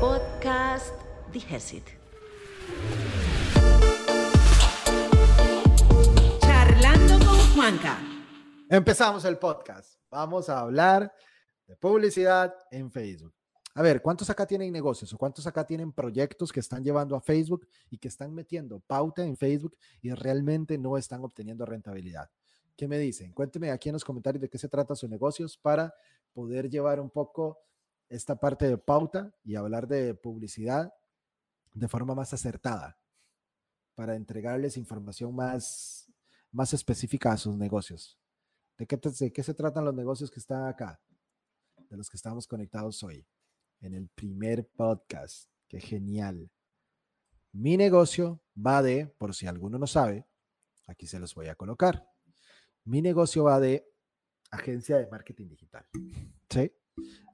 Podcast Digesit. Charlando con Juanca. Empezamos el podcast. Vamos a hablar de publicidad en Facebook. A ver, ¿cuántos acá tienen negocios o cuántos acá tienen proyectos que están llevando a Facebook y que están metiendo pauta en Facebook y realmente no están obteniendo rentabilidad? ¿Qué me dicen? Cuénteme aquí en los comentarios de qué se trata sus negocios para poder llevar un poco esta parte de pauta y hablar de publicidad de forma más acertada para entregarles información más, más específica a sus negocios. ¿De qué, ¿De qué se tratan los negocios que están acá? De los que estamos conectados hoy en el primer podcast. Qué genial. Mi negocio va de, por si alguno no sabe, aquí se los voy a colocar. Mi negocio va de agencia de marketing digital. ¿Sí?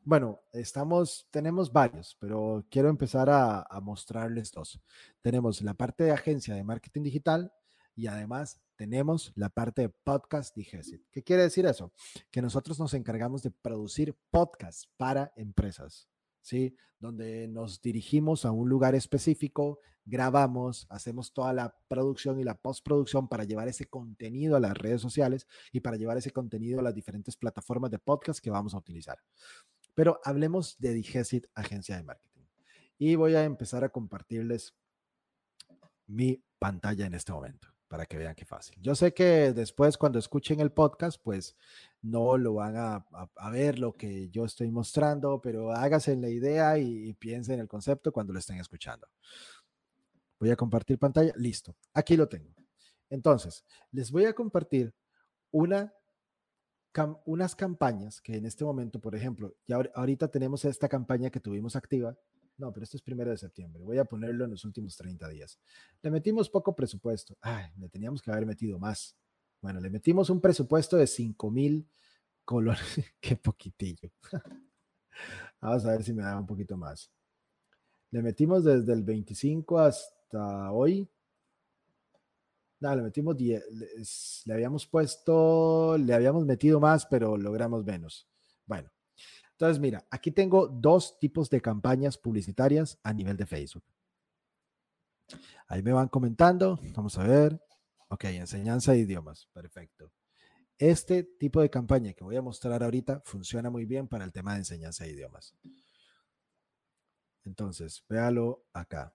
Bueno, estamos, tenemos varios, pero quiero empezar a, a mostrarles dos. Tenemos la parte de agencia de marketing digital y además tenemos la parte de podcast Digesit. ¿Qué quiere decir eso? Que nosotros nos encargamos de producir podcasts para empresas. ¿sí? Donde nos dirigimos a un lugar específico, grabamos, hacemos toda la producción y la postproducción para llevar ese contenido a las redes sociales y para llevar ese contenido a las diferentes plataformas de podcast que vamos a utilizar. Pero hablemos de Digesit Agencia de Marketing. Y voy a empezar a compartirles mi pantalla en este momento para que vean qué fácil. Yo sé que después cuando escuchen el podcast, pues no lo van a, ver lo que yo estoy mostrando, pero hágase la idea y, y piensen en el concepto cuando lo estén escuchando. Voy a compartir pantalla. Listo. Aquí lo tengo. Entonces, les voy a compartir una, unas campañas que en este momento, por ejemplo, ya ahorita tenemos esta campaña que tuvimos activa no, pero esto es primero de septiembre. Voy a ponerlo en los últimos 30 días. Le metimos poco presupuesto. Ay, le teníamos que haber metido más. Bueno, le metimos un presupuesto de 5 mil colores. Qué poquitillo. Vamos a ver si me da un poquito más. Le metimos desde el 25 hasta hoy. No, le metimos 10. Le habíamos puesto, le habíamos metido más, pero logramos menos. Bueno, entonces, mira, aquí tengo dos tipos de campañas publicitarias a nivel de Facebook. Ahí me van comentando. Vamos a ver. Ok, enseñanza de idiomas. Perfecto. Este tipo de campaña que voy a mostrar ahorita funciona muy bien para el tema de enseñanza de idiomas. Entonces, véalo acá.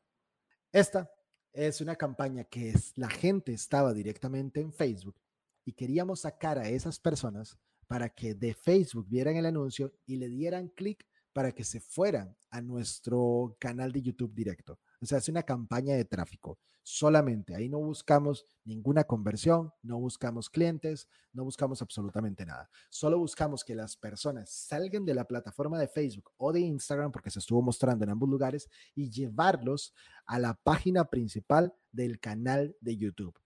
Esta es una campaña que es, la gente estaba directamente en Facebook y queríamos sacar a esas personas para que de Facebook vieran el anuncio y le dieran clic para que se fueran a nuestro canal de YouTube directo. O sea, es una campaña de tráfico solamente. Ahí no buscamos ninguna conversión, no buscamos clientes, no buscamos absolutamente nada. Solo buscamos que las personas salgan de la plataforma de Facebook o de Instagram, porque se estuvo mostrando en ambos lugares, y llevarlos a la página principal del canal de YouTube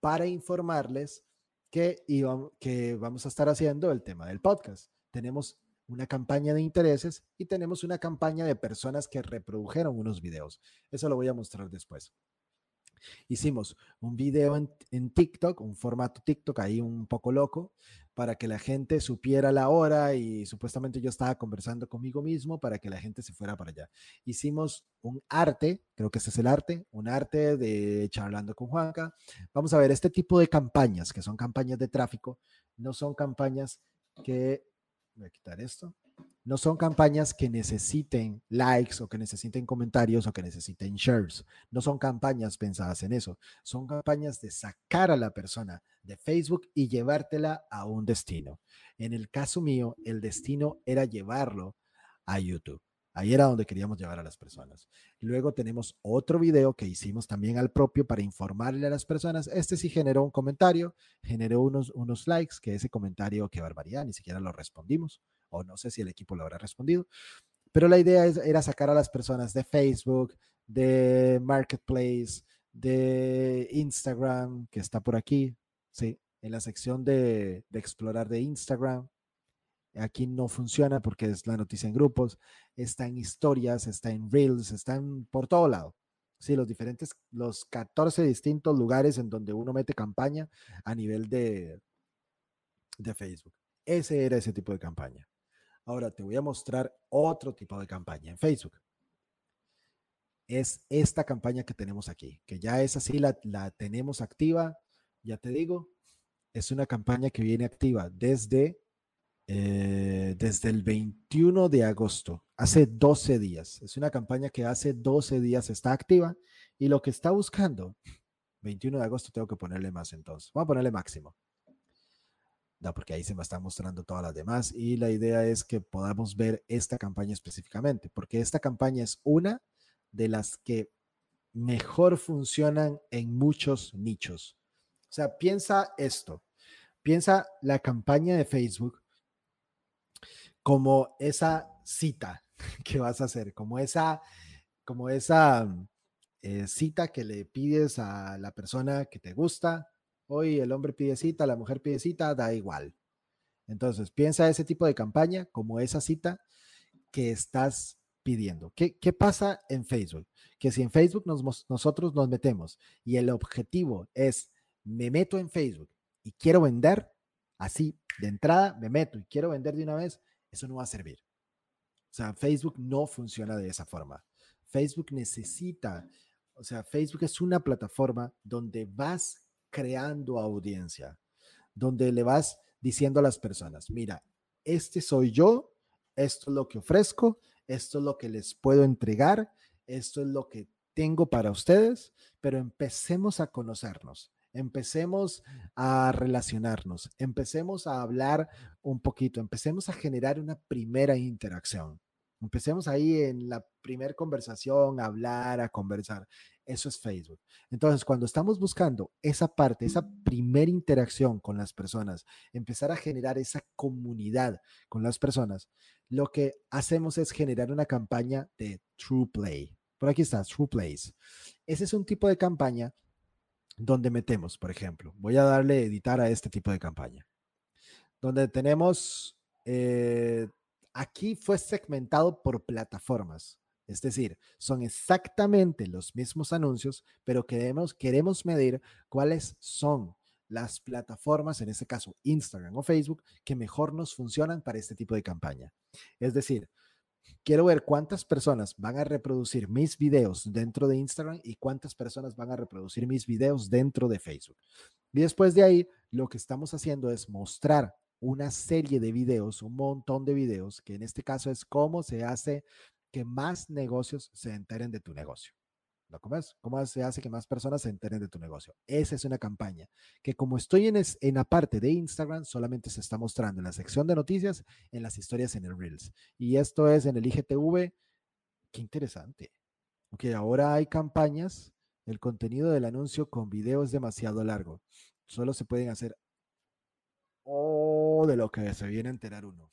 para informarles que, que vamos a estar haciendo el tema del podcast. Tenemos una campaña de intereses y tenemos una campaña de personas que reprodujeron unos videos. Eso lo voy a mostrar después. Hicimos un video en, TikTok, un formato TikTok ahí un poco loco, para que la gente supiera la hora y supuestamente yo estaba conversando conmigo mismo para que la gente se fuera para allá. Hicimos un arte, creo que ese es el arte, un arte de charlando con Juanca. Vamos a ver, este tipo de campañas, que son campañas de tráfico, no son campañas que, voy a quitar esto, no son campañas que necesiten likes o que necesiten comentarios o que necesiten shares. No son campañas pensadas en eso. Son campañas de sacar a la persona de Facebook y llevártela a un destino. En el caso mío, el destino era llevarlo a YouTube. Ahí era donde queríamos llevar a las personas. Luego tenemos otro video que hicimos también al propio para informarle a las personas. Este sí generó un comentario, generó unos, unos likes, que ese comentario, qué barbaridad, ni siquiera lo respondimos o no sé si el equipo lo habrá respondido. Pero la idea era sacar a las personas de Facebook, de Marketplace, de Instagram, que está por aquí, sí, en la sección de, de explorar de Instagram. Aquí no funciona porque es la noticia en grupos, está en historias, está en reels, está por todo lado. Sí, los diferentes, los 14 distintos lugares en donde uno mete campaña a nivel de, de Facebook. Ese era ese tipo de campaña. Ahora te voy a mostrar otro tipo de campaña en Facebook. es esta campaña que tenemos aquí, que ya es así, la, la tenemos activa, ya te digo, es una campaña que viene activa desde, eh, desde el 21 de agosto, hace 12 días. Es una campaña que hace 12 días está activa y lo que está buscando, 21 de agosto tengo que ponerle más entonces, vamos a ponerle máximo. No, porque ahí se me están mostrando todas las demás y la idea es que podamos ver esta campaña específicamente, porque esta campaña es una de las que mejor funcionan en muchos nichos. O sea, piensa esto, piensa la campaña de Facebook como esa cita que vas a hacer, como esa, como esa eh, cita que le pides a la persona que te gusta Hoy el hombre pide cita, la mujer pide cita, da igual. Entonces, piensa ese tipo de campaña como esa cita que estás pidiendo. ¿Qué, pasa en Facebook? Que si en Facebook nosotros nos metemos y el objetivo es, me meto en Facebook y quiero vender, así, de entrada, me meto y quiero vender de una vez, eso no va a servir. O sea, Facebook no funciona de esa forma. Facebook necesita, o sea, Facebook es una plataforma donde vas creando audiencia, donde le vas diciendo a las personas, mira, este soy yo, esto es lo que ofrezco, esto es lo que les puedo entregar, esto es lo que tengo para ustedes, pero empecemos a conocernos, empecemos a relacionarnos, empecemos a hablar un poquito, empecemos a generar una primera interacción. Empecemos ahí en la primera conversación, a hablar, a conversar. Eso es Facebook. Entonces, cuando estamos buscando esa parte, esa primera interacción con las personas, empezar a generar esa comunidad con las personas, lo que hacemos es generar una campaña de True Play. Por aquí está, True Plays. Ese es un tipo de campaña donde metemos, por ejemplo, voy a darle editar a este tipo de campaña, donde tenemos eh, Aquí fue segmentado por plataformas. Es decir, son exactamente los mismos anuncios, pero queremos, queremos medir cuáles son las plataformas, en este caso Instagram o Facebook, que mejor nos funcionan para este tipo de campaña. Es decir, quiero ver cuántas personas van a reproducir mis videos dentro de Instagram y cuántas personas van a reproducir mis videos dentro de Facebook. Y después de ahí, lo que estamos haciendo es mostrar una serie de videos, un montón de videos, que en este caso es cómo se hace que más negocios se enteren de tu negocio. ¿Cómo se hace que más personas se enteren de tu negocio? Esa es una campaña que como estoy en, en la parte de Instagram, solamente se está mostrando en la sección de noticias, en las historias en el Reels. Y esto es en el IGTV. Qué interesante. Ok, ahora hay campañas. El contenido del anuncio con video es demasiado largo. Solo se pueden hacer o de lo que se viene a enterar uno.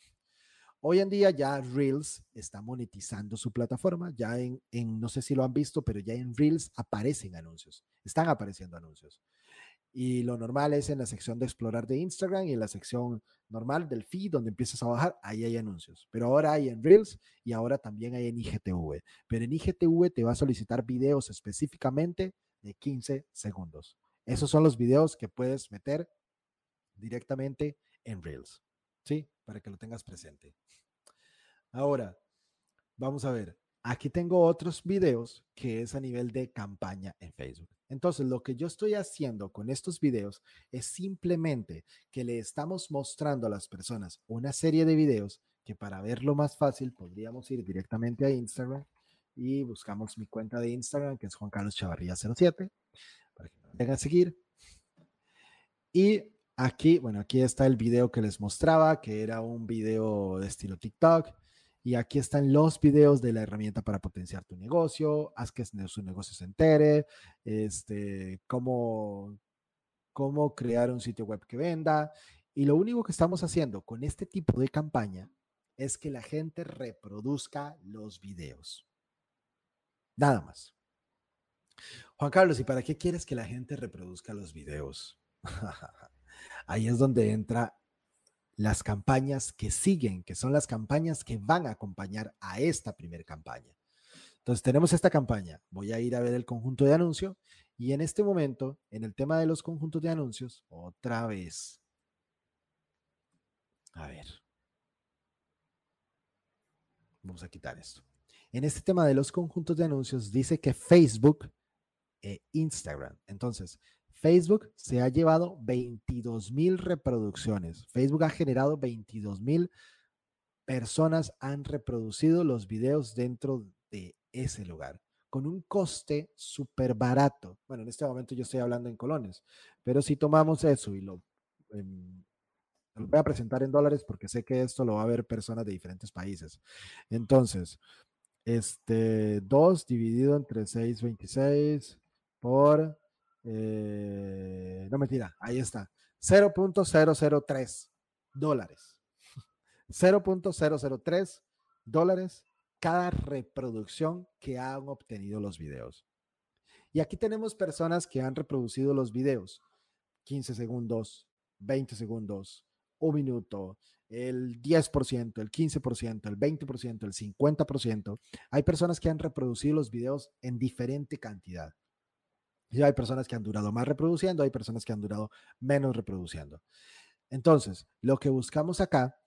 Hoy en día ya Reels está monetizando su plataforma, ya en, no sé si lo han visto, pero ya en Reels aparecen anuncios, están apareciendo anuncios. Y lo normal es en la sección de explorar de Instagram y en la sección normal del feed donde empiezas a bajar, ahí hay anuncios. Pero ahora hay en Reels y ahora también hay en IGTV. Pero en IGTV te va a solicitar videos específicamente de 15 segundos. Esos son los videos que puedes meter directamente en Reels. ¿Sí? Para que lo tengas presente. Ahora, vamos a ver. Aquí tengo otros videos que es a nivel de campaña en Facebook. Entonces, lo que yo estoy haciendo con estos videos es simplemente que le estamos mostrando a las personas una serie de videos que para verlo más fácil podríamos ir directamente a Instagram y buscamos mi cuenta de Instagram que es Juan Carlos Chavarría 07 para que me vayan a seguir. Y Aquí, bueno, aquí está el video que les mostraba, que era un video de estilo TikTok. Y aquí están los videos de la herramienta para potenciar tu negocio, haz que su negocio se entere, este, cómo, cómo crear un sitio web que venda. Y lo único que estamos haciendo con este tipo de campaña es que la gente reproduzca los videos. Nada más. Juan Carlos, ¿y para qué quieres que la gente reproduzca los videos? Ahí es donde entra las campañas que siguen, que son las campañas que van a acompañar a esta primera campaña. Entonces tenemos esta campaña. Voy a ir a ver el conjunto de anuncios y en este momento, en el tema de los conjuntos de anuncios, otra vez. A ver. Vamos a quitar esto. en este tema de los conjuntos de anuncios dice que Facebook e Instagram. Entonces, Facebook se ha llevado 22 mil reproducciones. Facebook ha generado 22 mil personas han reproducido los videos dentro de ese lugar con un coste súper barato. Bueno, en este momento yo estoy hablando en colones, pero si tomamos eso y lo, em, lo voy a presentar en dólares porque sé que esto lo va a ver personas de diferentes países. Entonces, este 2 dividido entre 626 por, eh, no mentira, ahí está, 0.003 dólares. 0.003 dólares cada reproducción que han obtenido los videos. Y aquí tenemos personas que han reproducido los videos 15 segundos, 20 segundos, un minuto, el 10%, el 15%, el 20%, el 50%. Hay personas que han reproducido los videos en diferente cantidad. Y hay personas que han durado más reproduciendo, hay personas que han durado menos reproduciendo. Entonces, lo que buscamos acá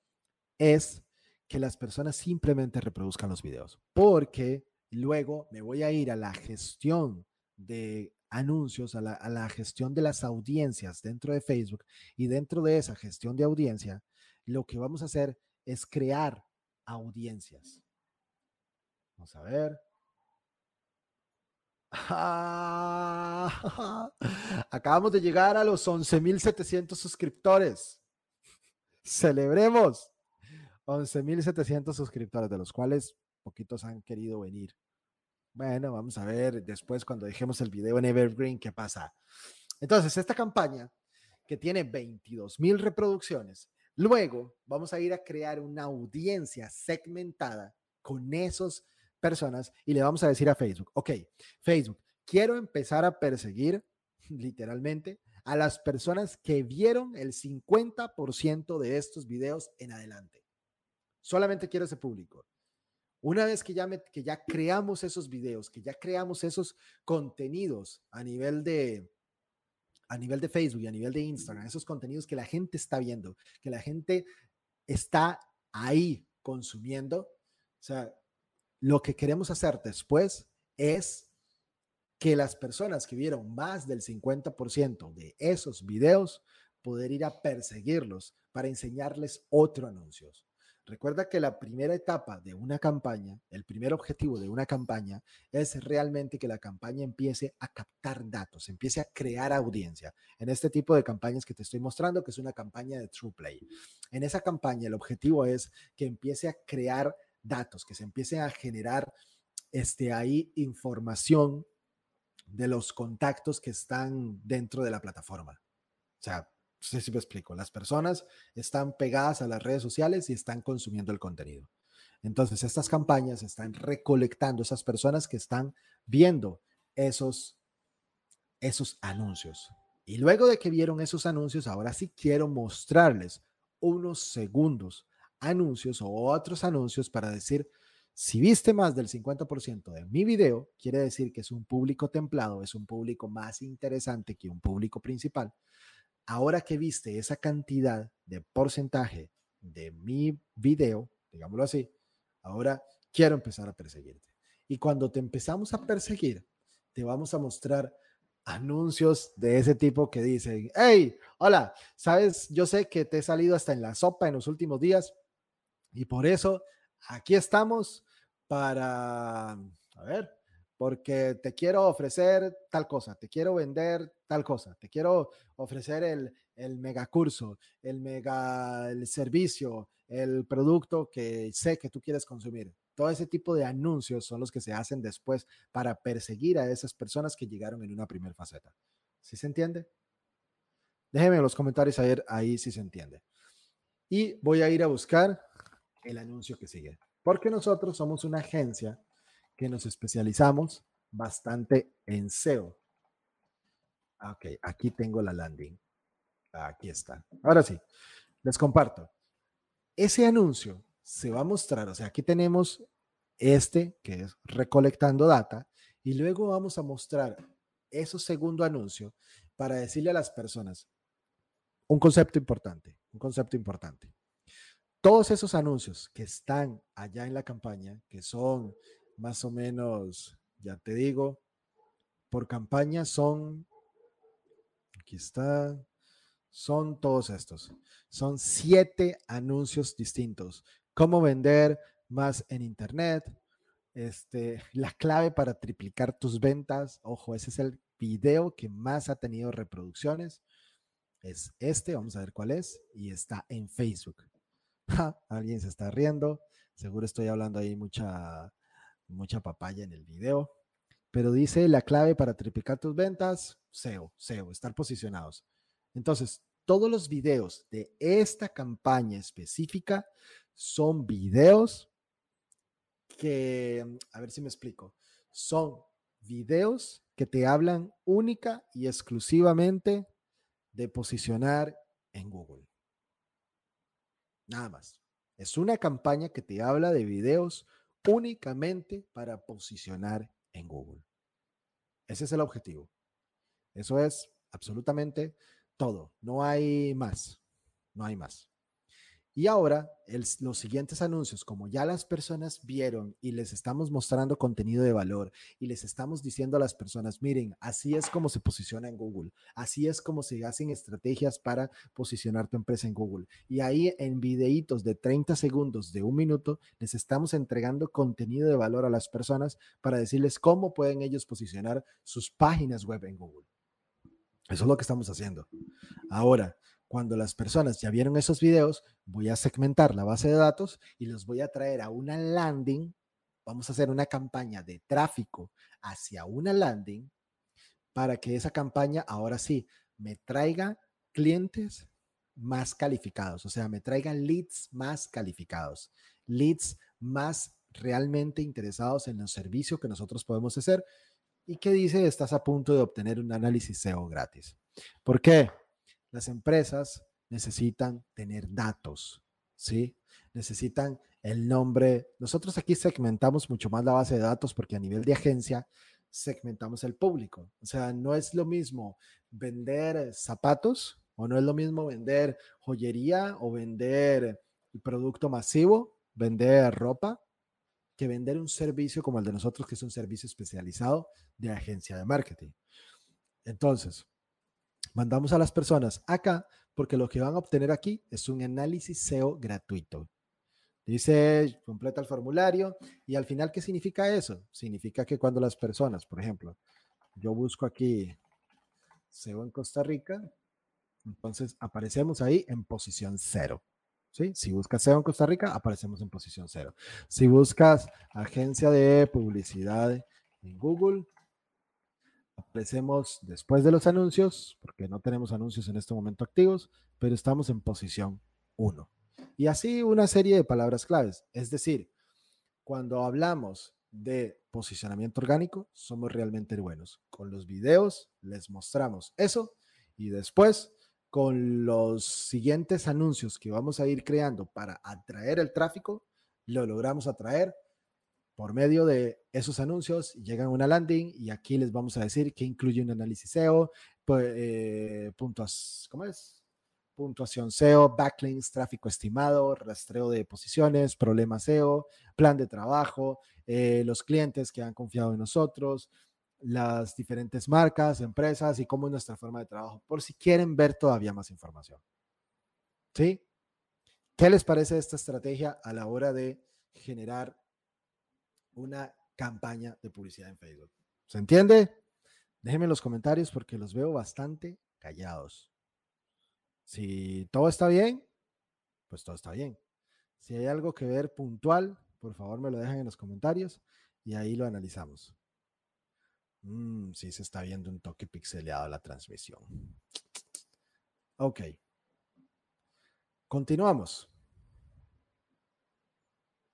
es que las personas simplemente reproduzcan los videos, porque luego me voy a ir a la gestión de anuncios, a la, a la, gestión de las audiencias dentro de Facebook y dentro de esa gestión de audiencia, lo que vamos a hacer es crear audiencias. Vamos a ver. acabamos de llegar a los 11.700 suscriptores. Celebremos. 11.700 suscriptores, de los cuales poquitos han querido venir. Bueno, vamos a ver después cuando dejemos el video en Evergreen qué pasa. Entonces, esta campaña que tiene 22 mil reproducciones, luego vamos a ir a crear una audiencia segmentada con esas personas y le vamos a decir a Facebook, ok, Facebook, quiero empezar a perseguir literalmente a las personas que vieron el 50% de estos videos en adelante. Solamente quiero ese público. Una vez que ya, que ya creamos esos videos, que ya creamos esos contenidos a nivel de, a nivel de Facebook y a nivel de Instagram, esos contenidos que la gente está viendo, que la gente está ahí consumiendo, o sea, lo que queremos hacer después es que las personas que vieron más del 50% de esos videos, poder ir a perseguirlos para enseñarles otros anuncios. Recuerda que la primera etapa de una campaña, el primer objetivo de una campaña es realmente que la campaña empiece a captar datos, empiece a crear audiencia. En este tipo de campañas que te estoy mostrando, que es una campaña de True Play. En esa campaña el objetivo es que empiece a crear datos, que se empiece a generar este, ahí información de los contactos que están dentro de la plataforma. O sea, no si me explico. Las personas están pegadas a las redes sociales y están consumiendo el contenido. Entonces, estas campañas están recolectando esas personas que están viendo esos, esos anuncios. Y luego de que vieron esos anuncios, ahora sí quiero mostrarles unos segundos anuncios o otros anuncios para decir, si viste más del 50% de mi video, quiere decir que es un público templado, es un público más interesante que un público principal ahora que viste esa cantidad de porcentaje de mi video, digámoslo así, ahora quiero empezar a perseguirte. Y cuando te empezamos a perseguir, te vamos a mostrar anuncios de ese tipo que dicen, hey, hola, sabes, yo sé que te he salido hasta en la sopa en los últimos días y por eso aquí estamos para, a ver, porque te quiero ofrecer tal cosa, te quiero vender tal cosa, te quiero ofrecer el, el mega curso, el mega el servicio, el producto que sé que tú quieres consumir. Todo ese tipo de anuncios son los que se hacen después para perseguir a esas personas que llegaron en una primera faceta. ¿Sí se entiende? Déjenme en los comentarios ahí, ahí si se entiende. Y voy a ir a buscar el anuncio que sigue. Porque nosotros somos una agencia que nos especializamos bastante en SEO. Ok, aquí tengo la landing. Aquí está. Ahora sí, les comparto. Ese anuncio se va a mostrar, o sea, aquí tenemos este que es recolectando data y luego vamos a mostrar ese segundo anuncio para decirle a las personas un concepto importante, un concepto importante. Todos esos anuncios que están allá en la campaña, que son más o menos, ya te digo, por campaña son, aquí está, son todos estos. Son siete anuncios distintos. Cómo vender más en Internet. Este, la clave para triplicar tus ventas. Ojo, ese es el video que más ha tenido reproducciones. Es este, vamos a ver cuál es. Y está en Facebook. alguien se está riendo. Seguro estoy hablando ahí mucha, mucha papaya en el video. Pero dice la clave para triplicar tus ventas, SEO, SEO, estar posicionados. Entonces, todos los videos de esta campaña específica son videos que, a ver si me explico, son videos que te hablan única y exclusivamente de posicionar en Google. Nada más. Es una campaña que te habla de videos únicamente para posicionar en Google. Ese es el objetivo. Eso es absolutamente todo. No hay más. No hay más. Y ahora, los siguientes anuncios, como ya las personas vieron y les estamos mostrando contenido de valor y les estamos diciendo a las personas, miren, así es como se posiciona en Google, así es como se hacen estrategias para posicionar tu empresa en Google. Y ahí en videitos de 30 segundos, de un minuto, les estamos entregando contenido de valor a las personas para decirles cómo pueden ellos posicionar sus páginas web en Google. Eso es lo que estamos haciendo. Ahora, cuando las personas ya vieron esos videos, voy a segmentar la base de datos y los voy a traer a una landing. Vamos a hacer una campaña de tráfico hacia una landing para que esa campaña ahora sí me traiga clientes más calificados, o sea, me traigan leads más calificados, leads más realmente interesados en los servicios que nosotros podemos hacer y que dice estás a punto de obtener un análisis SEO gratis. ¿Por qué? Las empresas necesitan tener datos, ¿sí? Necesitan el nombre. Nosotros aquí segmentamos mucho más la base de datos porque a nivel de agencia segmentamos el público. O sea, no es lo mismo vender zapatos o no es lo mismo vender joyería o vender producto masivo, vender ropa, que vender un servicio como el de nosotros, que es un servicio especializado de agencia de marketing. Entonces, mandamos a las personas acá porque lo que van a obtener aquí es un análisis SEO gratuito. Dice, completa el formulario y al final, ¿qué significa eso? Significa que cuando las personas, por ejemplo, yo busco aquí SEO en Costa Rica, entonces aparecemos ahí en posición cero. ¿Sí? Si buscas SEO en Costa Rica, aparecemos en posición cero. Si buscas agencia de publicidad en Google, Aparecemos después de los anuncios, porque no tenemos anuncios en este momento activos, pero estamos en posición 1. Y así una serie de palabras claves. Es decir, cuando hablamos de posicionamiento orgánico, somos realmente buenos. Con los videos les mostramos eso y después con los siguientes anuncios que vamos a ir creando para atraer el tráfico, lo logramos atraer por medio de esos anuncios llegan a una landing y aquí les vamos a decir que incluye un análisis SEO, eh, ¿cómo es? Puntuación SEO, backlinks, tráfico estimado, rastreo de posiciones, problemas SEO, plan de trabajo, eh, los clientes que han confiado en nosotros, las diferentes marcas, empresas y cómo es nuestra forma de trabajo, por si quieren ver todavía más información. ¿Sí? ¿Qué les parece esta estrategia a la hora de generar una campaña de publicidad en Facebook. ¿Se entiende? Déjenme en los comentarios porque los veo bastante callados. Si todo está bien, pues todo está bien. Si hay algo que ver puntual, por favor me lo dejan en los comentarios y ahí lo analizamos. Mm, sí, se está viendo un toque pixeleado la transmisión. Ok. Continuamos.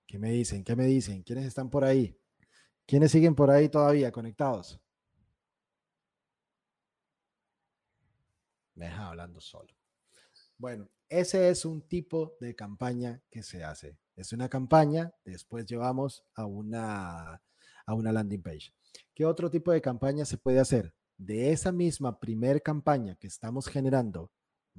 ¿Qué me dicen? ¿Qué me dicen? ¿Quiénes están por ahí? ¿Quiénes siguen por ahí todavía conectados? Me deja hablando solo. Bueno, ese es un tipo de campaña que se hace. Es una campaña, después llevamos a una, a una landing page. ¿Qué otro tipo de campaña se puede hacer? De esa misma primer campaña que estamos generando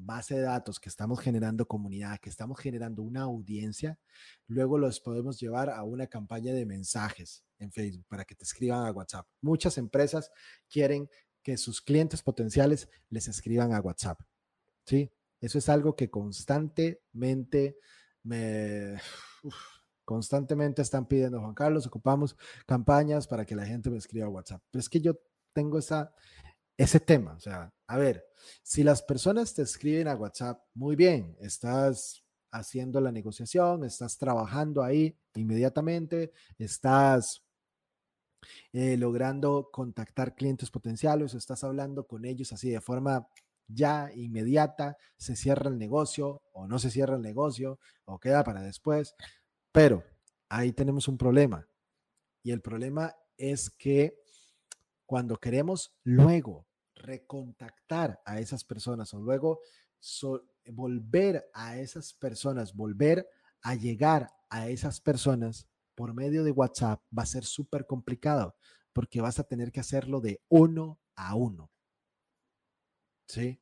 base de datos, que estamos generando comunidad, que estamos generando una audiencia, luego los podemos llevar a una campaña de mensajes. en Facebook, para que te escriban a WhatsApp. Muchas empresas quieren que sus clientes potenciales les escriban a WhatsApp. ¿Sí? Eso es algo que constantemente me... constantemente están pidiendo, Juan Carlos, ocupamos campañas para que la gente me escriba a WhatsApp. Pero es que yo tengo esa, ese tema. O sea, a ver, si las personas te escriben a WhatsApp, muy bien, estás haciendo la negociación, estás trabajando ahí inmediatamente, estás eh, logrando contactar clientes potenciales, estás hablando con ellos así de forma ya inmediata, se cierra el negocio o no se cierra el negocio o queda para después, pero ahí tenemos un problema y el problema es que cuando queremos luego recontactar a esas personas o luego volver a esas personas, volver a llegar a esas personas por medio de WhatsApp va a ser súper complicado porque vas a tener que hacerlo de uno a uno. ¿Sí?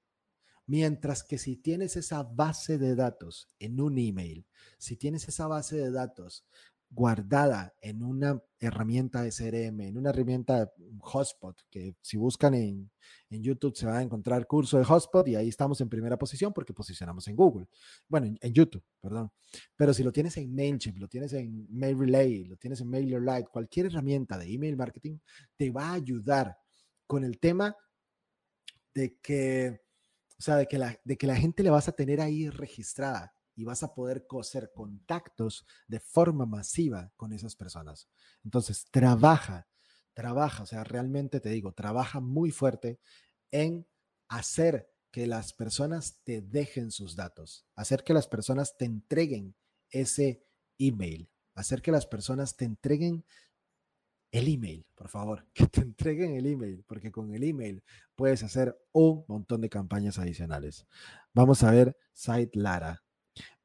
Mientras que si tienes esa base de datos en un email, si tienes esa base de datos guardada en una herramienta de CRM, en una herramienta Hotspot, que si buscan en, YouTube se va a encontrar curso de Hotspot y ahí estamos en primera posición porque posicionamos en Google. Bueno, en, YouTube, perdón. Pero si lo tienes en MailChimp, lo tienes en Mail Relay, lo tienes en MailerLite, cualquier herramienta de email marketing te va a ayudar con el tema de que, o sea, de que la, de que la gente le vas a tener ahí registrada y vas a poder coser contactos de forma masiva con esas personas. Entonces, trabaja, trabaja, o sea, realmente te digo, trabaja muy fuerte en hacer que las personas te dejen sus datos, hacer que las personas te entreguen ese email, hacer que las personas te entreguen el email, por favor, que te entreguen el email, porque con el email puedes hacer un montón de campañas adicionales. Vamos a ver Site Lara.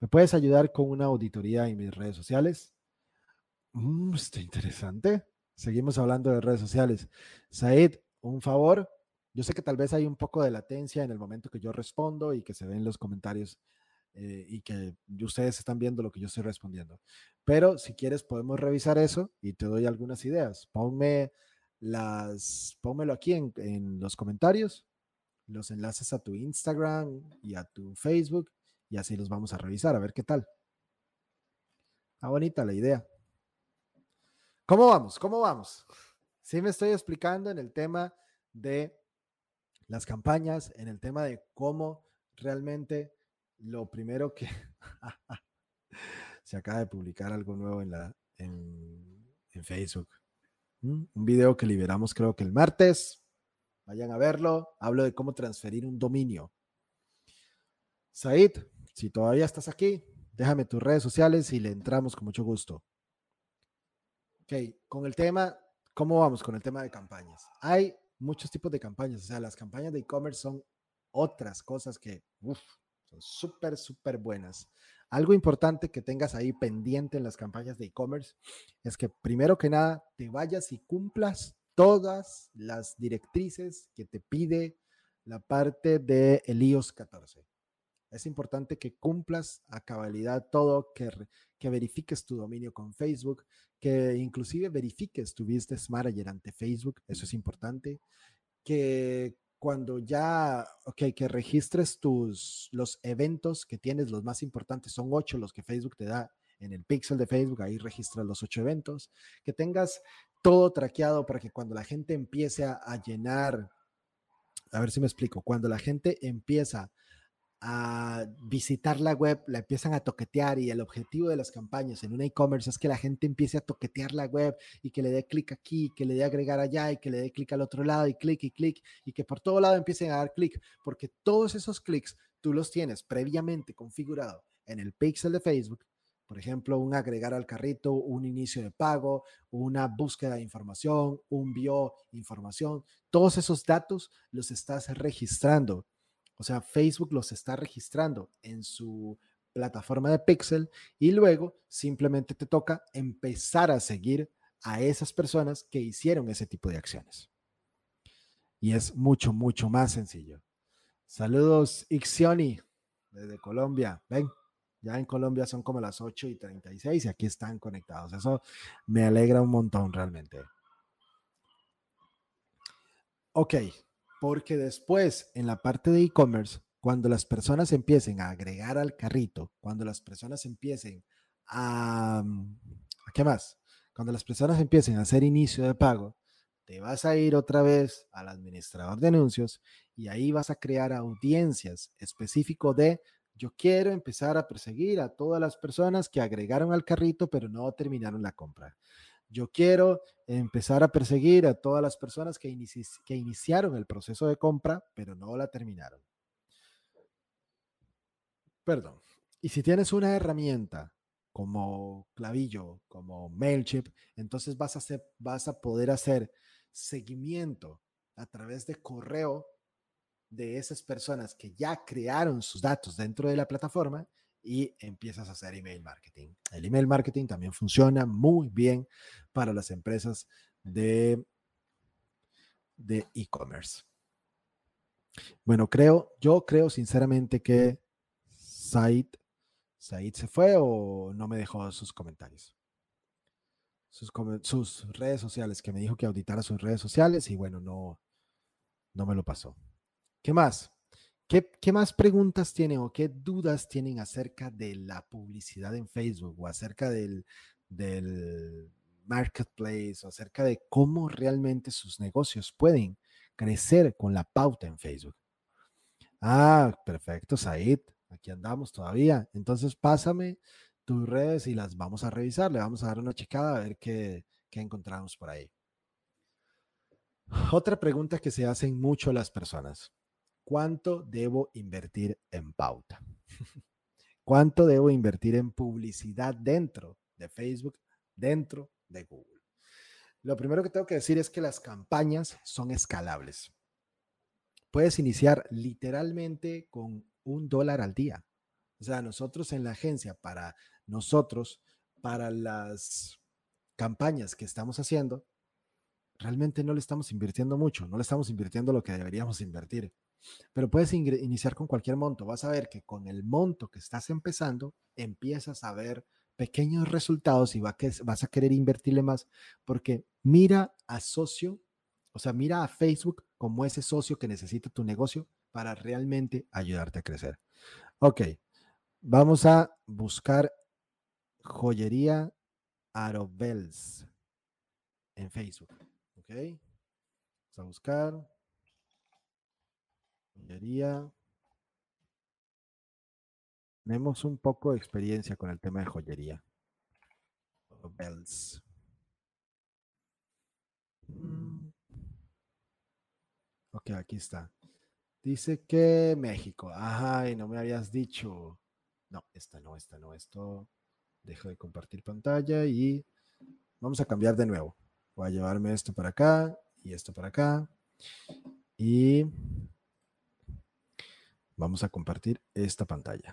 ¿Me puedes ayudar con una auditoría en mis redes sociales? Mm, está interesante. Seguimos hablando de redes sociales. Said, un favor. Yo sé que tal vez hay un poco de latencia en el momento que yo respondo y que se ven los comentarios eh, y que ustedes están viendo lo que yo estoy respondiendo. Pero si quieres podemos revisar eso y te doy algunas ideas. Ponme las, pónmelo aquí en, en los comentarios, los enlaces a tu Instagram y a tu Facebook y así los vamos a revisar, a ver qué tal. Está bonita la idea. ¿Cómo vamos? ¿Cómo vamos? Sí me estoy explicando en el tema de las campañas, en el tema de cómo realmente lo primero que se acaba de publicar algo nuevo en, la, en, en Facebook. Un video que liberamos creo que el martes. Vayan a verlo. Hablo de cómo transferir un dominio. Said, si todavía estás aquí, déjame tus redes sociales y le entramos con mucho gusto. Ok, con el tema, ¿cómo vamos con el tema de campañas? Hay muchos tipos de campañas, o sea, las campañas de e-commerce son otras cosas que son súper, súper buenas. Algo importante que tengas ahí pendiente en las campañas de e-commerce es que primero que nada te vayas y cumplas todas las directrices que te pide la parte de el iOS 14. Es importante que cumplas a cabalidad todo, que, que verifiques tu dominio con Facebook, que inclusive verifiques tu Business Manager ante Facebook, eso es importante, que cuando ya, ok, que registres tus, los eventos que tienes, los más importantes, son ocho los que Facebook te da en el pixel de Facebook, ahí registras los ocho eventos, que tengas todo traqueado para que cuando la gente empiece a, a llenar, a ver si me explico, cuando la gente empieza a visitar la web, la empiezan a toquetear y el objetivo de las campañas en un e-commerce es que la gente empiece a toquetear la web y que le dé clic aquí, que le dé agregar allá y que le dé clic al otro lado y clic y clic y que por todo lado empiecen a dar clic, porque todos esos clics tú los tienes previamente configurado en el pixel de Facebook. Por ejemplo, un agregar al carrito, un inicio de pago, una búsqueda de información, un bio información. Todos esos datos los estás registrando o sea, Facebook los está registrando en su plataforma de Pixel y luego simplemente te toca empezar a seguir a esas personas que hicieron ese tipo de acciones. Y es mucho, mucho más sencillo. Saludos, Ixioni, desde Colombia. Ven, Ya en Colombia son como las 8 y 36 y aquí están conectados. Eso me alegra un montón realmente. Ok, porque después en la parte de e-commerce, cuando las personas empiecen a agregar al carrito, cuando las personas empiecen a... ¿a ¿Qué más? Cuando las personas empiecen a hacer inicio de pago, te vas a ir otra vez al administrador de anuncios y ahí vas a crear audiencias específico de yo quiero empezar a perseguir a todas las personas que agregaron al carrito pero no terminaron la compra. Yo quiero empezar a perseguir a todas las personas que, iniciaron el proceso de compra pero no la terminaron. Perdón. Y si tienes una herramienta como Clavillo, como Mailchimp, entonces vas a, hacer, vas a poder hacer seguimiento a través de correo de esas personas que ya crearon sus datos dentro de la plataforma y empiezas a hacer email marketing. El email marketing también funciona muy bien para las empresas de de e-commerce. Bueno, creo, yo creo sinceramente que Said, Said se fue o no me dejó sus comentarios sus, redes sociales, que me dijo que auditara sus redes sociales y bueno, no, no me lo pasó. ¿Qué más? ¿Qué, ¿Qué, más preguntas tienen o qué dudas tienen acerca de la publicidad en Facebook o acerca del, del marketplace o acerca de cómo realmente sus negocios pueden crecer con la pauta en Facebook? Ah, perfecto, Said. Aquí andamos todavía. Entonces, pásame tus redes y las vamos a revisar. Le vamos a dar una checada a ver qué, qué encontramos por ahí. Otra pregunta que se hacen mucho las personas. ¿Cuánto debo invertir en pauta? ¿Cuánto debo invertir en publicidad dentro de Facebook, dentro de Google? Lo primero que tengo que decir es que las campañas son escalables. Puedes iniciar literalmente con un dólar al día. O sea, nosotros en la agencia, para nosotros, para las campañas que estamos haciendo, realmente no le estamos invirtiendo mucho, no le estamos invirtiendo lo que deberíamos invertir. Pero puedes iniciar con cualquier monto. Vas a ver que con el monto que estás empezando, empiezas a ver pequeños resultados y vas a querer invertirle más porque mira a socio, o sea, mira a Facebook como ese socio que necesita tu negocio para realmente ayudarte a crecer. Ok, Vamos a buscar joyería Arobels en Facebook. ¿Ok? Vamos a buscar joyería. Tenemos un poco de experiencia con el tema de joyería. Arobels. Mm. Ok, aquí está. Dice que México. Ay, no me habías dicho. No, esta no, esta no, esto. Dejo de compartir pantalla y vamos a cambiar de nuevo. Voy a llevarme esto para acá y esto para acá. Y vamos a compartir esta pantalla.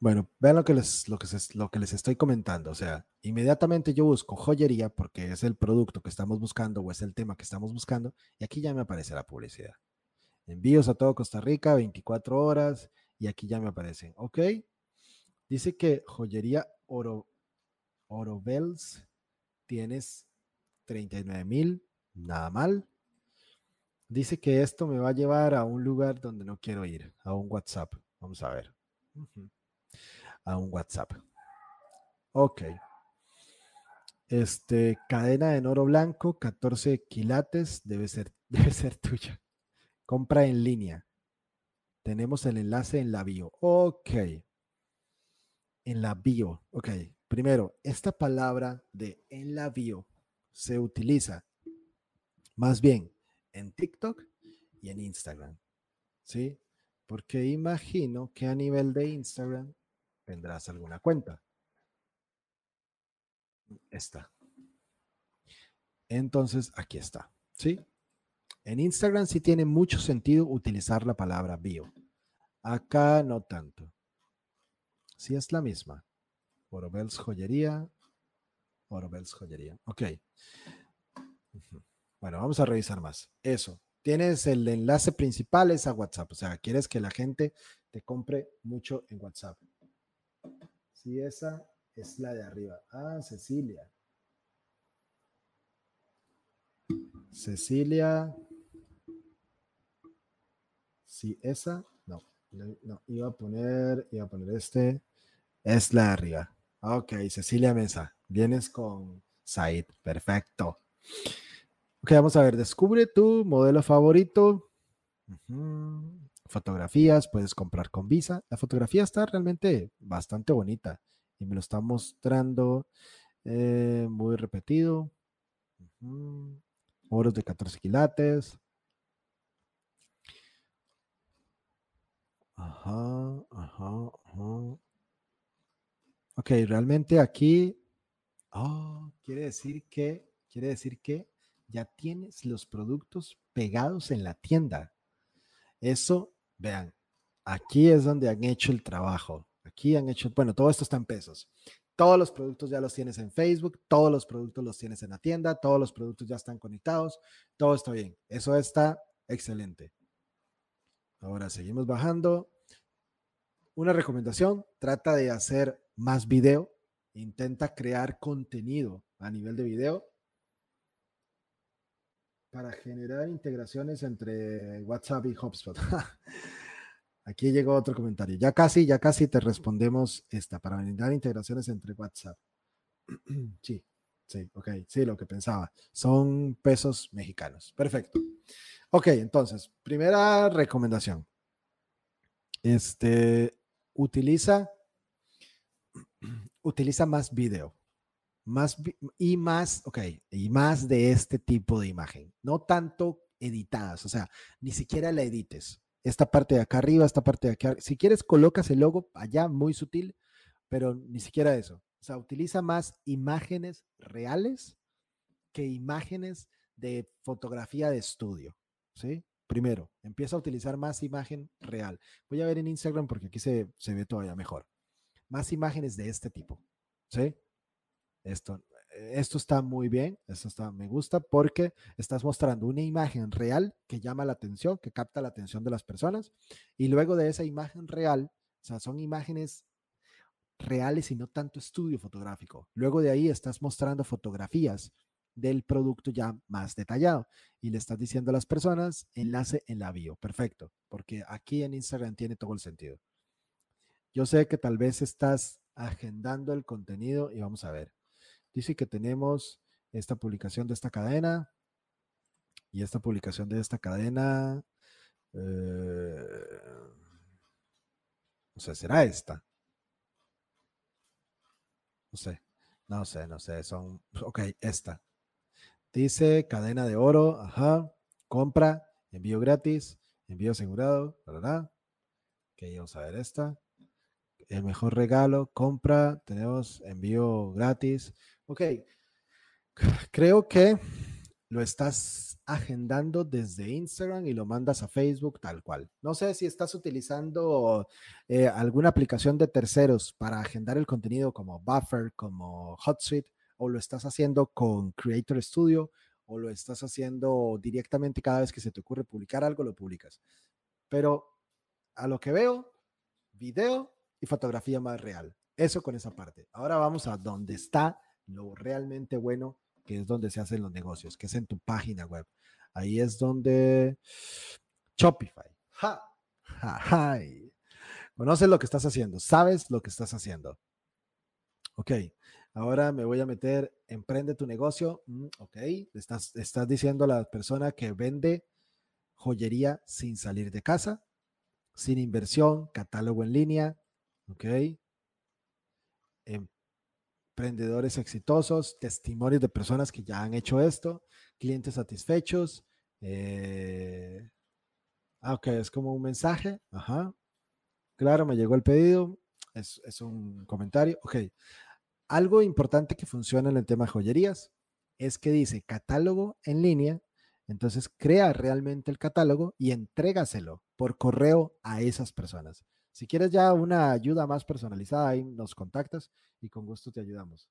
Bueno, vean lo que, les, lo, que lo que les estoy comentando. O sea, inmediatamente yo busco joyería porque es el producto que estamos buscando o es el tema que estamos buscando y aquí ya me aparece la publicidad. Envíos a todo Costa Rica, 24 horas. Y aquí ya me aparecen. Ok. Dice que joyería Oro, Oro Bells tienes 39 mil. Nada mal. Dice que esto me va a llevar a un lugar donde no quiero ir, a un WhatsApp. Vamos a ver. A un WhatsApp. Ok. Este, cadena en oro blanco, 14 quilates, debe ser, debe ser tuya. Compra en línea. Tenemos el enlace en la bio. Ok. En la bio. Ok. Primero, esta palabra de en la bio se utiliza más bien en TikTok y en Instagram. ¿Sí? Porque imagino que a nivel de Instagram tendrás alguna cuenta. Esta. Entonces, aquí está. ¿Sí? En Instagram sí tiene mucho sentido utilizar la palabra bio. Acá no tanto. Sí es la misma. Orobels Joyería. Orobels Joyería. Ok. Bueno, vamos a revisar más. Eso. tienes el enlace principal es a WhatsApp, o sea, quieres que la gente te compre mucho en WhatsApp. Sí, esa es la de arriba. Ah, Cecilia. Cecilia. Sí, esa. No, no, iba a poner, iba a poner este. Es la de arriba. Ok, Cecilia Mesa. Vienes con Said. Perfecto. Ok, vamos a ver. Descubre tu modelo favorito. Fotografías, puedes comprar con Visa. La fotografía está realmente bastante bonita y me lo está mostrando eh, muy repetido. Oros de 14 quilates. Ajá, ajá, ajá. Ok, realmente aquí, oh, quiere decir que, quiere decir que ya tienes los productos pegados en la tienda. Eso, vean, aquí es donde han hecho el trabajo. Aquí han hecho, bueno, todo esto está en pesos. Todos los productos ya los tienes en Facebook, todos los productos los tienes en la tienda, todos los productos ya están conectados, todo está bien. Eso está excelente. Ahora seguimos bajando. Una recomendación, trata de hacer más video, intenta crear contenido a nivel de video para generar integraciones entre WhatsApp y HubSpot. Aquí llegó otro comentario. Ya casi, ya casi te respondemos esta, para generar integraciones entre WhatsApp. sí, sí, ok, sí, lo que pensaba. Son pesos mexicanos. Perfecto. Ok, entonces, primera recomendación. Este, utiliza utiliza más video. Más y más, ok, y más de este tipo de imagen. No tanto editadas, o sea, ni siquiera la edites. Esta parte de acá arriba, esta parte de acá. Si quieres, colocas el logo allá muy sutil, pero ni siquiera eso. O sea, utiliza más imágenes reales que imágenes de fotografía de estudio. ¿Sí? Primero, empieza a utilizar más imagen real. Voy a ver en Instagram porque aquí se, se ve todavía mejor más imágenes de este tipo. ¿Sí? Esto, esto está muy bien, esto está, me gusta porque estás mostrando una imagen real que llama la atención, que capta la atención de las personas y luego de esa imagen real, o sea, son imágenes reales y no tanto estudio fotográfico. Luego de ahí estás mostrando fotografías del producto ya más detallado y le estás diciendo a las personas enlace en la bio. Perfecto, porque aquí en Instagram tiene todo el sentido. Yo sé que tal vez estás agendando el contenido y vamos a ver. Dice que tenemos esta publicación de esta cadena y esta publicación de esta cadena. Eh, o sea, será esta. No sé, no sé, no sé. Son, ok, esta. Dice cadena de oro, ajá, compra, envío gratis, envío asegurado, ¿verdad? Ok, vamos a ver esta el mejor regalo, compra, tenemos envío gratis. Ok, creo que lo estás agendando desde Instagram y lo mandas a Facebook tal cual. No sé si estás utilizando eh, alguna aplicación de terceros para agendar el contenido como Buffer, como HotSuite, o lo estás haciendo con Creator Studio, o lo estás haciendo directamente cada vez que se te ocurre publicar algo, lo publicas. Pero a lo que veo, video fotografía más real. Eso con esa parte. Ahora vamos a donde está lo realmente bueno, que es donde se hacen los negocios, que es en tu página web. Ahí es donde Shopify. Ja, ja, Conoces lo que estás haciendo, sabes lo que estás haciendo. Ok, ahora me voy a meter, emprende tu negocio. Mm, ok, estás, estás diciendo a la persona que vende joyería sin salir de casa, sin inversión, catálogo en línea, ¿ok? Emprendedores exitosos, testimonios de personas que ya han hecho esto, clientes satisfechos. Eh, ah, ok, es como un mensaje. Ajá. Claro, me llegó el pedido. Es, es un comentario. Ok. Algo importante que funciona en el tema de joyerías es que dice catálogo en línea. Entonces crea realmente el catálogo y entrégaselo por correo a esas personas. Si quieres ya una ayuda más personalizada, ahí nos contactas y con gusto te ayudamos.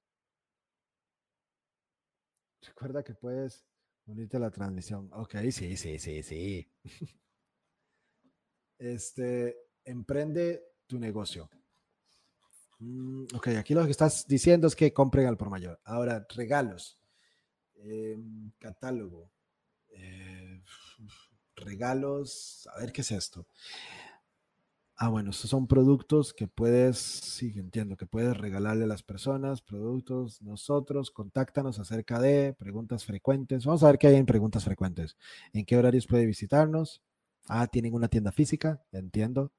Recuerda que puedes Unirte a la transmisión. Ok, sí, sí, sí, sí. Este, emprende tu negocio. Mm, ok, aquí lo que estás diciendo es que compren al por mayor. Ahora, regalos. Em, catálogo. Eh, regalos. A ver qué es esto. Ah, bueno, estos son productos que puedes, sí, entiendo, que puedes regalarle a las personas, productos, nosotros, contáctanos acerca de preguntas frecuentes. Vamos a ver qué hay en preguntas frecuentes. ¿En qué horarios puede visitarnos? Ah, tienen una tienda física, entiendo.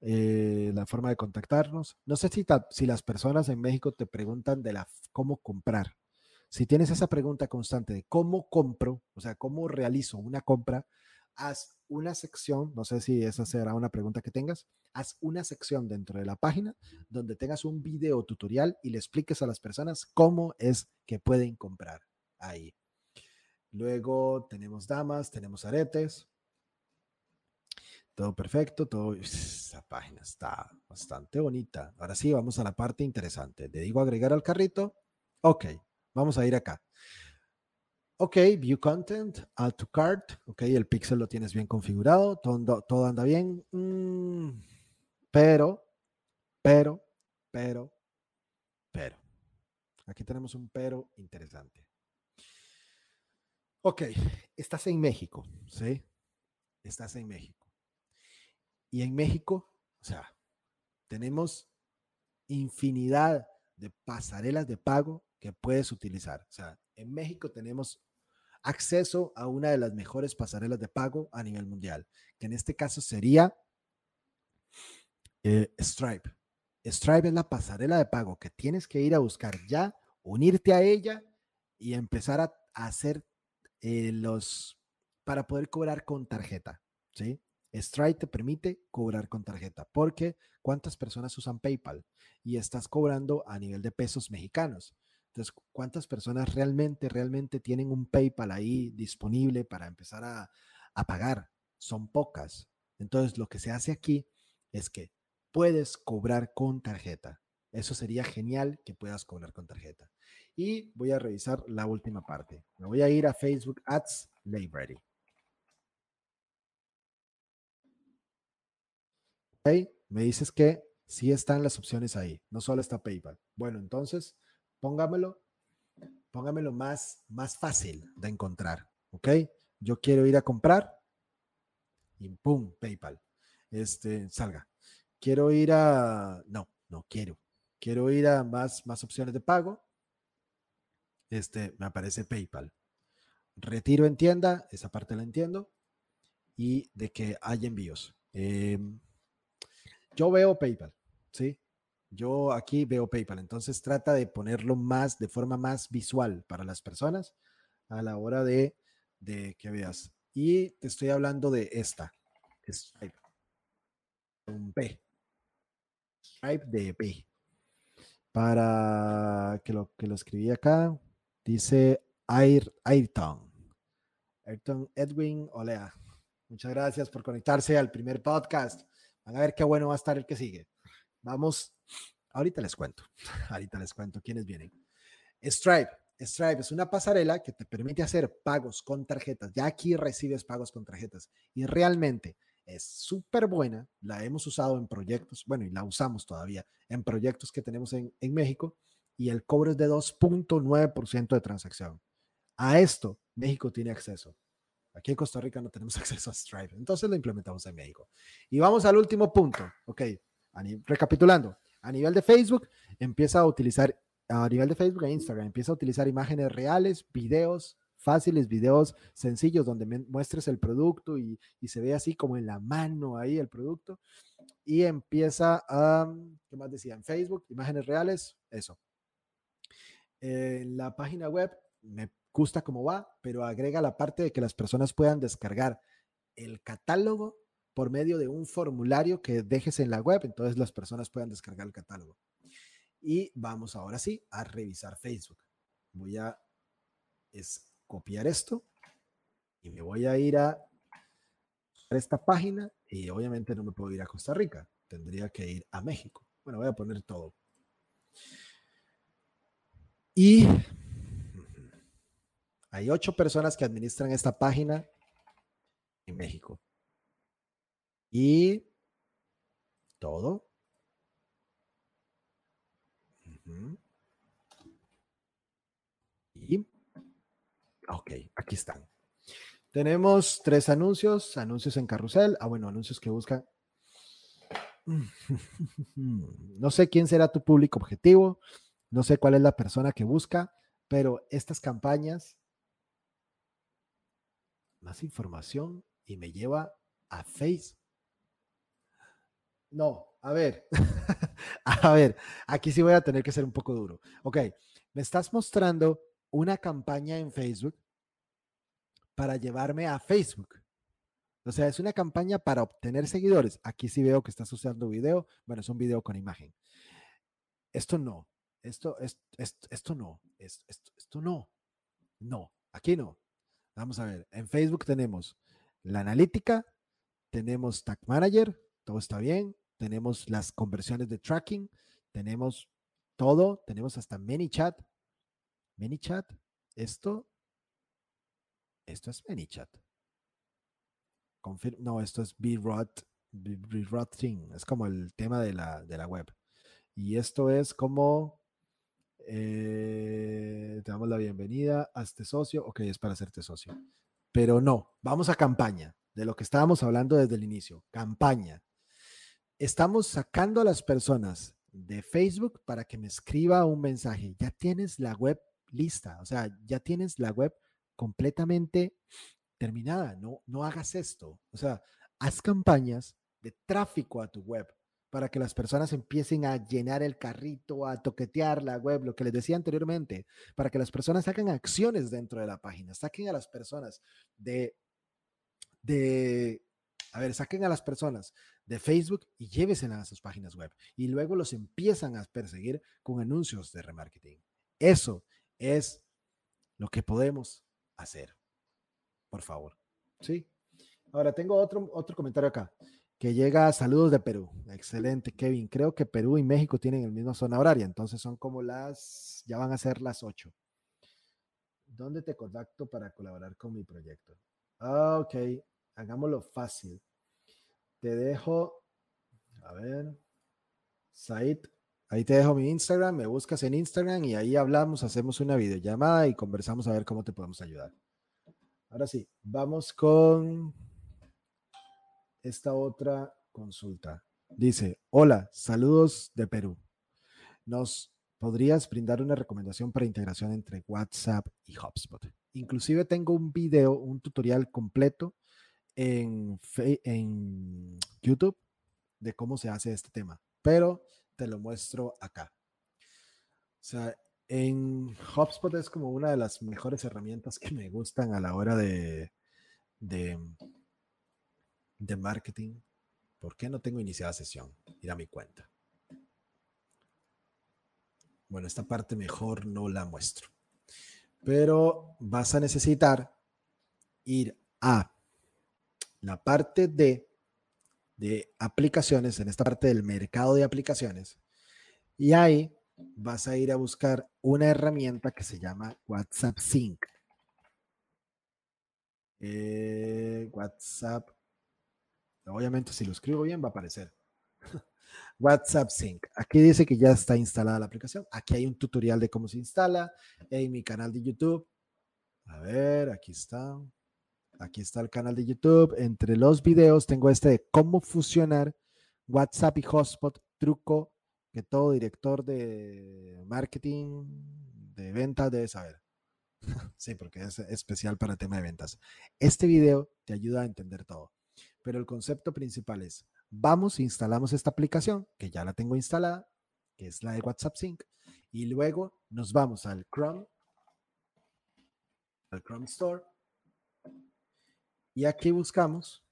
Eh, la forma de contactarnos. No sé si, si las personas en México te preguntan de la cómo comprar. Si tienes esa pregunta constante de cómo compro, o sea, cómo realizo una compra, haz una sección, no sé si esa será una pregunta que tengas, haz una sección dentro de la página donde tengas un video tutorial y le expliques a las personas cómo es que pueden comprar ahí. Luego tenemos damas, tenemos aretes. Todo perfecto, todo. Esa página está bastante bonita. Ahora sí, vamos a la parte interesante. Le digo agregar al carrito. Ok, vamos a ir acá. Ok, view content, add to cart. Ok, el pixel lo tienes bien configurado, todo, todo anda bien. Mm, pero, pero, pero, pero. Aquí tenemos un pero interesante. Ok, estás en México, ¿sí? Estás en México. Y en México, o sea, tenemos infinidad de pasarelas de pago que puedes utilizar. O sea, en México tenemos acceso a una de las mejores pasarelas de pago a nivel mundial, que en este caso sería eh, Stripe. Stripe es la pasarela de pago que tienes que ir a buscar ya, unirte a ella y empezar a, hacer eh, los para poder cobrar con tarjeta. Stripe te permite cobrar con tarjeta porque ¿cuántas personas usan PayPal? Y estás cobrando a nivel de pesos mexicanos. ¿Cuántas personas realmente, realmente tienen un PayPal ahí disponible para empezar a, pagar? Son pocas. Entonces, lo que se hace aquí es que puedes cobrar con tarjeta. Eso sería genial que puedas cobrar con tarjeta. Y voy a revisar la última parte. Me voy a ir a Facebook Ads Library. Ok, me dices que sí están las opciones ahí, no solo está PayPal. Bueno, entonces póngamelo, póngamelo más, más fácil de encontrar, ¿ok? Yo quiero ir a comprar y pum, PayPal. Este, salga. Quiero ir a, no, no quiero. Quiero ir a más, más opciones de pago. Este, me aparece PayPal. Retiro en tienda, esa parte la entiendo. Y de que hay envíos. Em, yo veo PayPal, ¿sí? Yo aquí veo PayPal, entonces trata de ponerlo más, de forma más visual para las personas a la hora de, que veas. Y te estoy hablando de esta, Stripe, un P, Stripe de P. Para que lo, que lo escribí acá, dice Air, Ayrton. Ayrton Edwin Olea. Muchas gracias por conectarse al primer podcast. Van a ver qué bueno va a estar el que sigue. Vamos, ahorita les cuento, ahorita les cuento quiénes vienen. Stripe. Stripe es una pasarela que te permite hacer pagos con tarjetas. Ya aquí recibes pagos con tarjetas y realmente es súper buena. La hemos usado en proyectos, bueno, y la usamos todavía en proyectos que tenemos en, en México y el cobro es de 2.9% de transacción. A esto México tiene acceso. Aquí en Costa Rica no tenemos acceso a Stripe, entonces lo implementamos en México. Y vamos al último punto, ok recapitulando, a nivel de Facebook, empieza a utilizar, a nivel de Facebook e Instagram, empieza a utilizar imágenes reales, videos fáciles, videos sencillos donde muestres el producto y, se ve así como en la mano ahí el producto. Y empieza a, ¿qué más decía? En Facebook, imágenes reales, eso. En la página web, me gusta cómo va, pero agrega la parte de que las personas puedan descargar el catálogo por medio de un formulario que dejes en la web, entonces las personas puedan descargar el catálogo. Y vamos ahora sí a revisar Facebook. Voy a copiar esto y me voy a ir a esta página y obviamente no me puedo ir a Costa Rica, tendría que ir a México. Bueno, voy a poner todo. Y Hay ocho personas que administran esta página en México. Y todo. Y, ok, aquí están. Tenemos tres anuncios, anuncios en carrusel. Ah, bueno, anuncios que buscan. No sé quién será tu público objetivo, no sé cuál es la persona que busca, pero estas campañas, más información y me lleva a Face. No, a ver, a ver, aquí sí voy a tener que ser un poco duro. Ok, me estás mostrando una campaña en Facebook para llevarme a Facebook. O sea, es una campaña para obtener seguidores. Aquí sí veo que estás usando video. Bueno, es un video con imagen. Esto no. Esto, es, esto, no. Esto, esto no. No. Aquí no. Vamos a ver. En Facebook tenemos la analítica, tenemos Tag Manager, todo está bien. Tenemos las conversiones de tracking, tenemos todo, tenemos hasta ManyChat. ManyChat, esto, esto es ManyChat no, esto es Thing, es como el tema de la, de la web. Y esto es como, eh, te damos la bienvenida este socio, ok, es para hacerte socio. Pero no, vamos a campaña, de lo que estábamos hablando desde el inicio, campaña. Estamos sacando a las personas de Facebook para que me escriba un mensaje. Ya tienes la web lista, o sea, ya tienes la web completamente terminada. No, no hagas esto. O sea, haz campañas de tráfico a tu web para que las personas empiecen a llenar el carrito, a toquetear la web, lo que les decía anteriormente, para que las personas hagan acciones dentro de la página, saquen a las personas de, de, a ver, saquen a las personas de Facebook y lléveselas a sus páginas web y luego los empiezan a perseguir con anuncios de remarketing. Eso es lo que podemos hacer por favor. Sí. Ahora tengo otro, otro comentario acá que llega saludos de Perú. Excelente, Kevin. Creo que Perú y México tienen el mismo zona horaria, entonces son como las, ya van a ser las 8. ¿Dónde te contacto para colaborar con mi proyecto? Ah, ok, hagámoslo fácil. Te dejo, a ver, Said, ahí te dejo mi Instagram, me buscas en Instagram y ahí hablamos, hacemos una videollamada y conversamos a ver cómo te podemos ayudar. Ahora sí, vamos con esta otra consulta. Dice, hola, saludos de Perú. ¿Nos podrías brindar una recomendación para integración entre WhatsApp y HubSpot? Inclusive tengo un video, un tutorial completo en, YouTube de cómo se hace este tema, pero te lo muestro acá. O sea, en HubSpot es como una de las mejores herramientas que me gustan a la hora de, de marketing. ¿Por qué no tengo iniciada sesión? Ir a mi cuenta. Bueno, esta parte mejor no la muestro. Pero vas a necesitar ir a la parte de, de aplicaciones, en esta parte del mercado de aplicaciones. Y ahí vas a ir a buscar una herramienta que se llama WhatsApp Sync. Eh, WhatsApp. Obviamente, si lo escribo bien, va a aparecer. WhatsApp Sync. Aquí dice que ya está instalada la aplicación. Aquí hay un tutorial de cómo se instala en mi canal de YouTube. A ver, aquí está. Aquí está el canal de YouTube. Entre los videos tengo este de cómo fusionar WhatsApp y Hotspot, truco que todo director de marketing, de ventas debe saber. sí, porque es especial para el tema de ventas. Este video te ayuda a entender todo. Pero el concepto principal es, vamos, instalamos esta aplicación, que ya la tengo instalada, que es la de WhatsApp Sync, y luego nos vamos al Chrome, al Chrome Store, y aquí buscamos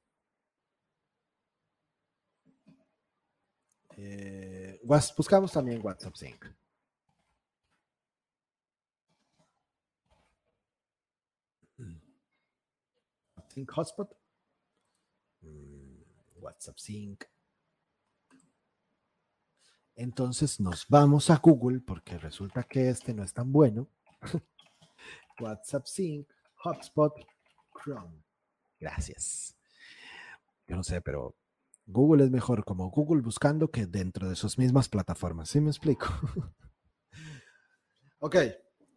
Eh, buscamos también WhatsApp Sync. Sync Hotspot. Mm, WhatsApp Sync. Entonces nos vamos a Google porque resulta que este no es tan bueno. WhatsApp Sync. Hotspot Chrome. Gracias. Yo no sé, pero Google es mejor como Google buscando que dentro de sus mismas plataformas. ¿Sí me explico? ok,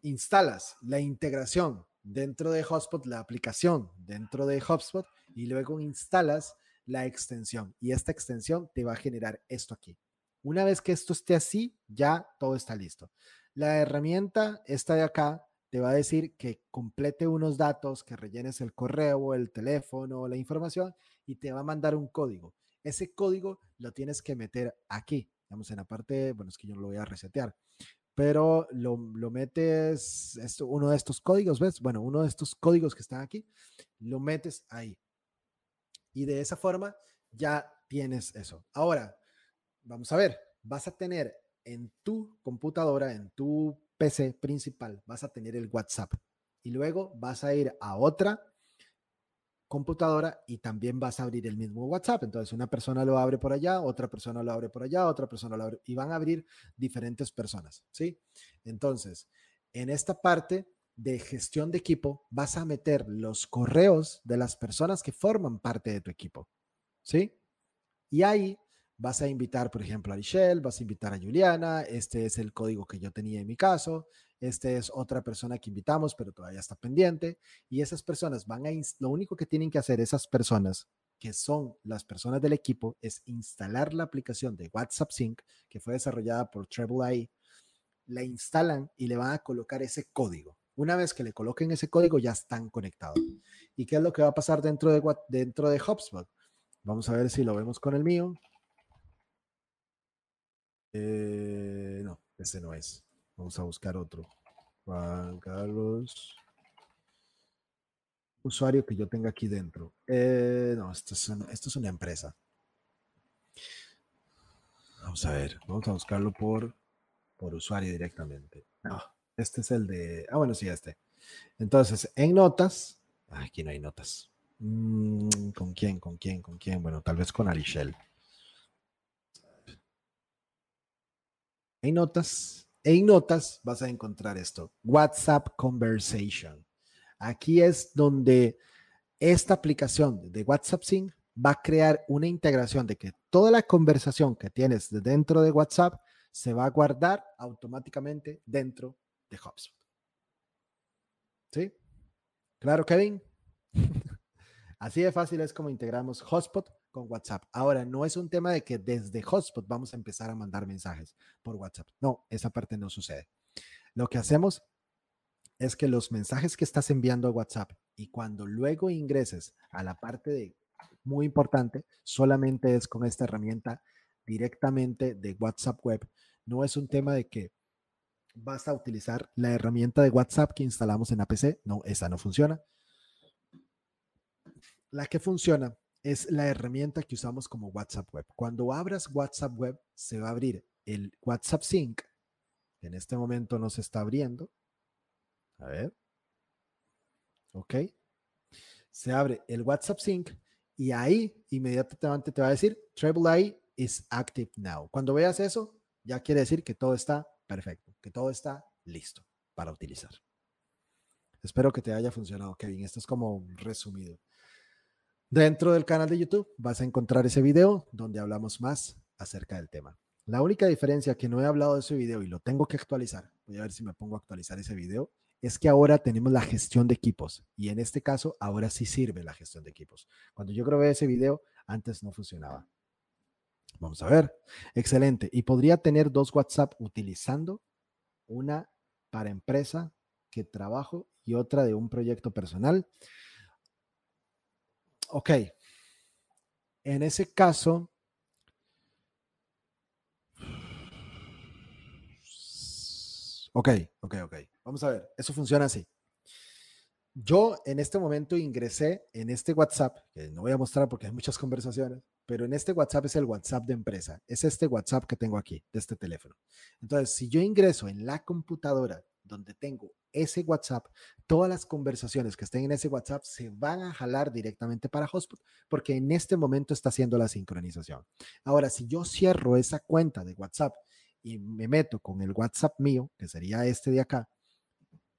instalas la integración dentro de Hotspot, la aplicación dentro de Hotspot y luego instalas la extensión y esta extensión te va a generar esto aquí. Una vez que esto esté así, ya todo está listo. La herramienta, esta de acá, te va a decir que complete unos datos, que rellenes el correo, el teléfono, la información y te va a mandar un código. Ese código lo tienes que meter aquí. Vamos en la parte, bueno, es que yo lo voy a resetear, pero lo, lo metes, esto, uno de estos códigos, ¿ves? Bueno, uno de estos códigos que están aquí, lo metes ahí. Y de esa forma ya tienes eso. Ahora, vamos a ver, vas a tener en tu computadora, en tu PC principal, vas a tener el WhatsApp. Y luego vas a ir a otra computadora y también vas a abrir el mismo WhatsApp. Entonces, una persona lo abre por allá, otra persona lo abre por allá, otra persona lo abre y van a abrir diferentes personas, ¿sí? Entonces, en esta parte de gestión de equipo, vas a meter los correos de las personas que forman parte de tu equipo, ¿sí? Y ahí vas a invitar, por ejemplo, a Michelle, vas a invitar a Juliana, este es el código que yo tenía en mi caso, este es otra persona que invitamos, pero todavía está pendiente, y esas personas van a, lo único que tienen que hacer esas personas, que son las personas del equipo, es instalar la aplicación de WhatsApp Sync, que fue desarrollada por Treble AI, la instalan y le van a colocar ese código. Una vez que le coloquen ese código, ya están conectados. ¿Y qué es lo que va a pasar dentro de, dentro de HubSpot? Vamos a ver si lo vemos con el mío. Eh, no, ese no es. Vamos a buscar otro. Juan Carlos. Usuario que yo tenga aquí dentro. Eh, no, esto es, una, empresa. Vamos a ver, vamos a buscarlo por, por usuario directamente. No, este es el de. Ah, bueno, sí, este. Entonces, en notas. aquí no hay notas. Mm, ¿Con quién? ¿Con quién? ¿Con quién? Bueno, tal vez con Arichel. En notas, en notas vas a encontrar esto, WhatsApp Conversation. Aquí es donde esta aplicación de WhatsApp Sync va a crear una integración de que toda la conversación que tienes dentro de WhatsApp se va a guardar automáticamente dentro de HubSpot. ¿Sí? Claro, Kevin. Así de fácil es como integramos Hotspot con WhatsApp. Ahora, no es un tema de que desde Hotspot vamos a empezar a mandar mensajes por WhatsApp. No, esa parte no sucede. Lo que hacemos es que los mensajes que estás enviando a WhatsApp y cuando luego ingreses a la parte de muy importante, solamente es con esta herramienta directamente de WhatsApp Web. No es un tema de que vas a utilizar la herramienta de WhatsApp que instalamos en APC. No, esa no funciona. La que funciona es la herramienta que usamos como WhatsApp Web. Cuando abras WhatsApp Web, se va a abrir el WhatsApp Sync. En este momento no se está abriendo. A ver. Ok. Se abre el WhatsApp Sync y ahí inmediatamente te va a decir Treble is active now. Cuando veas eso, ya quiere decir que todo está perfecto, que todo está listo para utilizar. Espero que te haya funcionado, Kevin. Esto es como resumido. Dentro del canal de YouTube vas a encontrar ese video donde hablamos más acerca del tema. La única diferencia que no he hablado de ese video y lo tengo que actualizar, voy a ver si me pongo a actualizar ese video, es que ahora tenemos la gestión de equipos y en este caso ahora sí sirve la gestión de equipos. Cuando yo grabé ese video, antes no funcionaba. Vamos a ver. Excelente. Y podría tener dos WhatsApp utilizando una para empresa que trabajo y otra de un proyecto personal ok, en ese caso, ok, ok, ok, vamos a ver, eso funciona así. Yo en este momento ingresé en este WhatsApp, que no voy a mostrar porque hay muchas conversaciones, pero en este WhatsApp es el WhatsApp de empresa, es este WhatsApp que tengo aquí, de este teléfono. Entonces, si yo ingreso en la computadora donde tengo ese WhatsApp, todas las conversaciones que estén en ese WhatsApp se van a jalar directamente para Hotspot porque en este momento está haciendo la sincronización. Ahora, si yo cierro esa cuenta de WhatsApp y me meto con el WhatsApp mío, que sería este de acá,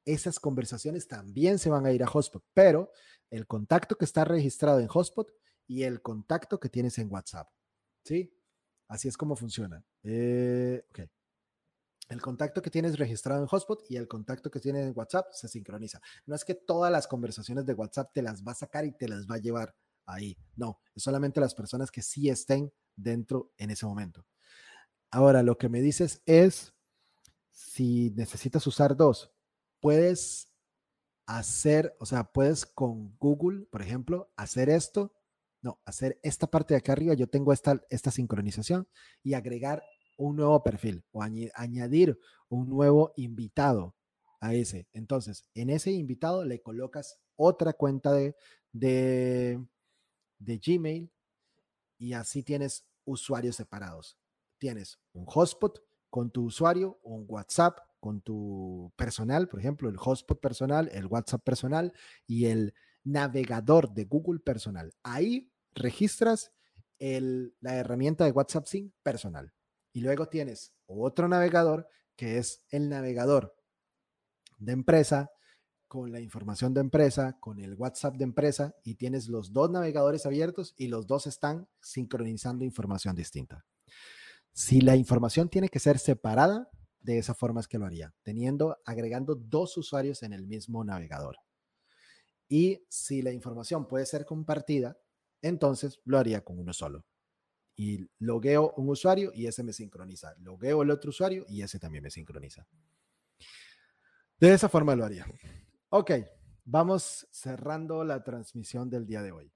esas conversaciones también se van a ir a Hotspot, pero el contacto que está registrado en Hotspot y el contacto que tienes en WhatsApp. ¿Sí? Así es como funciona. Eh, ok. El contacto que tienes registrado en Hotspot y el contacto que tienes en WhatsApp se sincroniza. No es que todas las conversaciones de WhatsApp te las va a sacar y te las va a llevar ahí. No, es solamente las personas que sí estén dentro en ese momento. Ahora, lo que me dices es, si necesitas usar dos, puedes hacer, o sea, puedes con Google, por ejemplo, hacer esto, no, hacer esta parte de acá arriba, yo tengo esta, esta sincronización y agregar un nuevo perfil o añadir un nuevo invitado a ese. Entonces, en ese invitado le colocas otra cuenta de, de, de Gmail y así tienes usuarios separados. Tienes un hotspot con tu usuario, un WhatsApp con tu personal, por ejemplo, el hotspot personal, el WhatsApp personal y el navegador de Google personal. Ahí registras el, la herramienta de WhatsApp Sync personal. Y luego tienes otro navegador que es el navegador de empresa con la información de empresa, con el WhatsApp de empresa y tienes los dos navegadores abiertos y los dos están sincronizando información distinta. Si la información tiene que ser separada, de esa forma es que lo haría, teniendo, agregando dos usuarios en el mismo navegador. Y si la información puede ser compartida, entonces lo haría con uno solo. Y logueo un usuario y ese me sincroniza. Logueo el otro usuario y ese también me sincroniza. De esa forma lo haría. Ok, vamos cerrando la transmisión del día de hoy.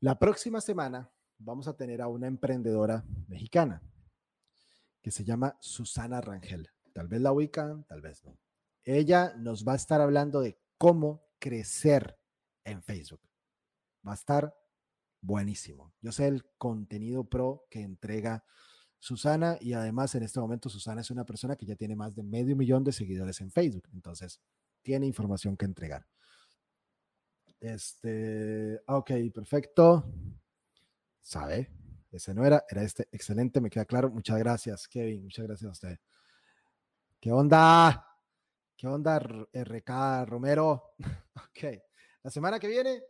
La próxima semana vamos a tener a una emprendedora mexicana que se llama Susana Rangel. Tal vez la ubican, tal vez no. Ella nos va a estar hablando de cómo crecer en Facebook. Va a estar buenísimo. Yo sé el contenido pro que entrega Susana y además en este momento Susana es una persona que ya tiene más de medio millón de seguidores en Facebook. Entonces, tiene información que entregar. Este, ok, perfecto. ¿Sabe? Ese no era, era este. Excelente, me queda claro. Muchas gracias, Kevin. Muchas gracias a usted. ¿Qué onda? ¿Qué onda, RK Romero? ok. La semana que viene,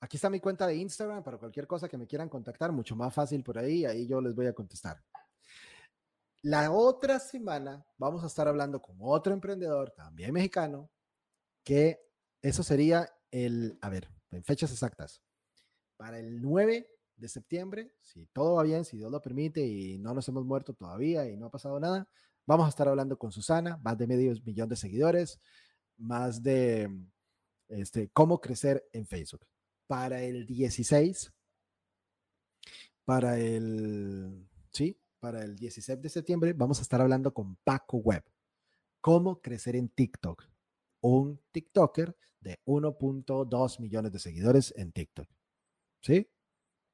aquí está mi cuenta de Instagram para cualquier cosa que me quieran contactar, mucho más fácil por ahí, ahí yo les voy a contestar. La otra semana vamos a estar hablando con otro emprendedor, también mexicano, que eso sería el, a ver, en fechas exactas, para el 9 de septiembre, si todo va bien, si Dios lo permite y no nos hemos muerto todavía y no ha pasado nada, vamos a estar hablando con Susana, más de medio millón de seguidores, más de este, cómo crecer en Facebook. Para el 16, para el, sí, para el 16 de septiembre vamos a estar hablando con Paco Web. Cómo crecer en TikTok. Un TikToker de 1.2 millones de seguidores en TikTok. ¿Sí?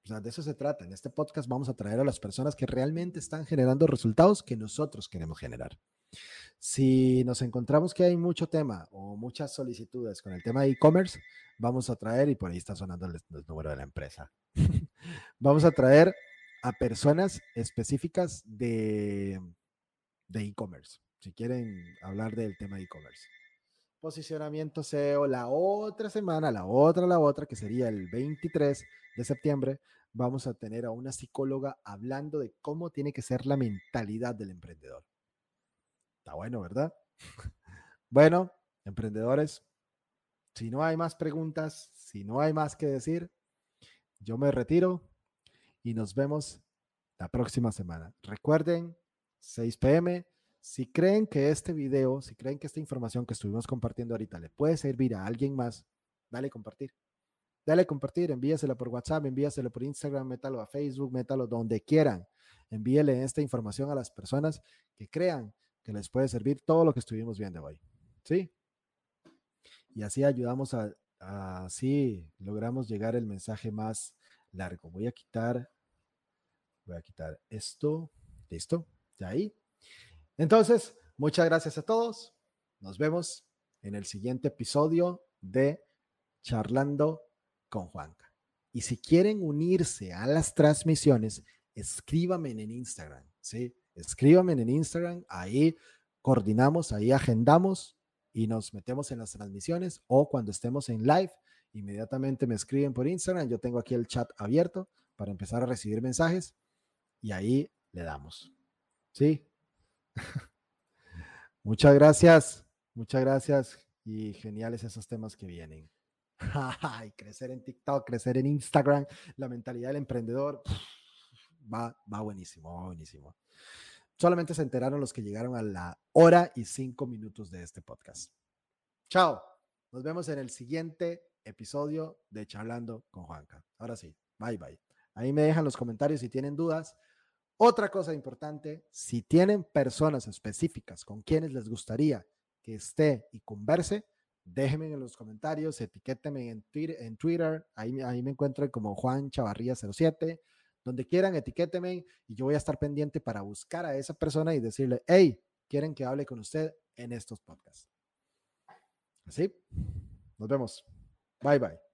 O sea, de eso se trata. En este podcast vamos a traer a las personas que realmente están generando resultados que nosotros queremos generar. Si nos encontramos que hay mucho tema o muchas solicitudes con el tema de e-commerce, vamos a traer, y por ahí está sonando el, número de la empresa, vamos a traer a personas específicas de e-commerce, si quieren hablar del tema de e-commerce. Posicionamiento SEO, la otra semana, la otra, la otra, que sería el 23 de septiembre, vamos a tener a una psicóloga hablando de cómo tiene que ser la mentalidad del emprendedor. Está bueno, ¿verdad? bueno, emprendedores, si no hay más preguntas, si no hay más que decir, yo me retiro y nos vemos la próxima semana. Recuerden, 6 pm. Si creen que este video, si creen que esta información que estuvimos compartiendo ahorita le puede servir a alguien más, dale compartir. Dale compartir, envíaselo por WhatsApp, envíaselo por Instagram, métalo a Facebook, métalo donde quieran. Envíele esta información a las personas que crean que les puede servir todo lo que estuvimos viendo hoy. ¿Sí? Y así ayudamos a, así logramos llegar el mensaje más largo. Voy a quitar Voy a quitar esto. Listo. Ya ahí. Entonces, muchas gracias a todos. Nos vemos en el siguiente episodio de Charlando con Juanca. Y si quieren unirse a las transmisiones, escríbame en Instagram, ¿sí? Escríbame en Instagram, ahí coordinamos, ahí agendamos y nos metemos en las transmisiones o cuando estemos en live, inmediatamente me escriben por Instagram. Yo tengo aquí el chat abierto para empezar a recibir mensajes y ahí le damos. ¿Sí? muchas gracias, muchas gracias y geniales esos temas que vienen. crecer en TikTok, crecer en Instagram, la mentalidad del emprendedor va, va buenísimo, va buenísimo. Solamente se enteraron los que llegaron a la hora y cinco minutos de este podcast. Chao. Nos vemos en el siguiente episodio de Charlando con Juanca. Ahora sí, bye bye. Ahí me dejan los comentarios si tienen dudas. Otra cosa importante, si tienen personas específicas con quienes les gustaría que esté y converse, déjenme en los comentarios, etiquétenme en Twitter, ahí, ahí me encuentro como Juan Chavarría 07 donde quieran, etiquétenme y yo voy a estar pendiente para buscar a esa persona y decirle, hey, quieren que hable con usted en estos podcasts. Así, nos vemos. Bye bye.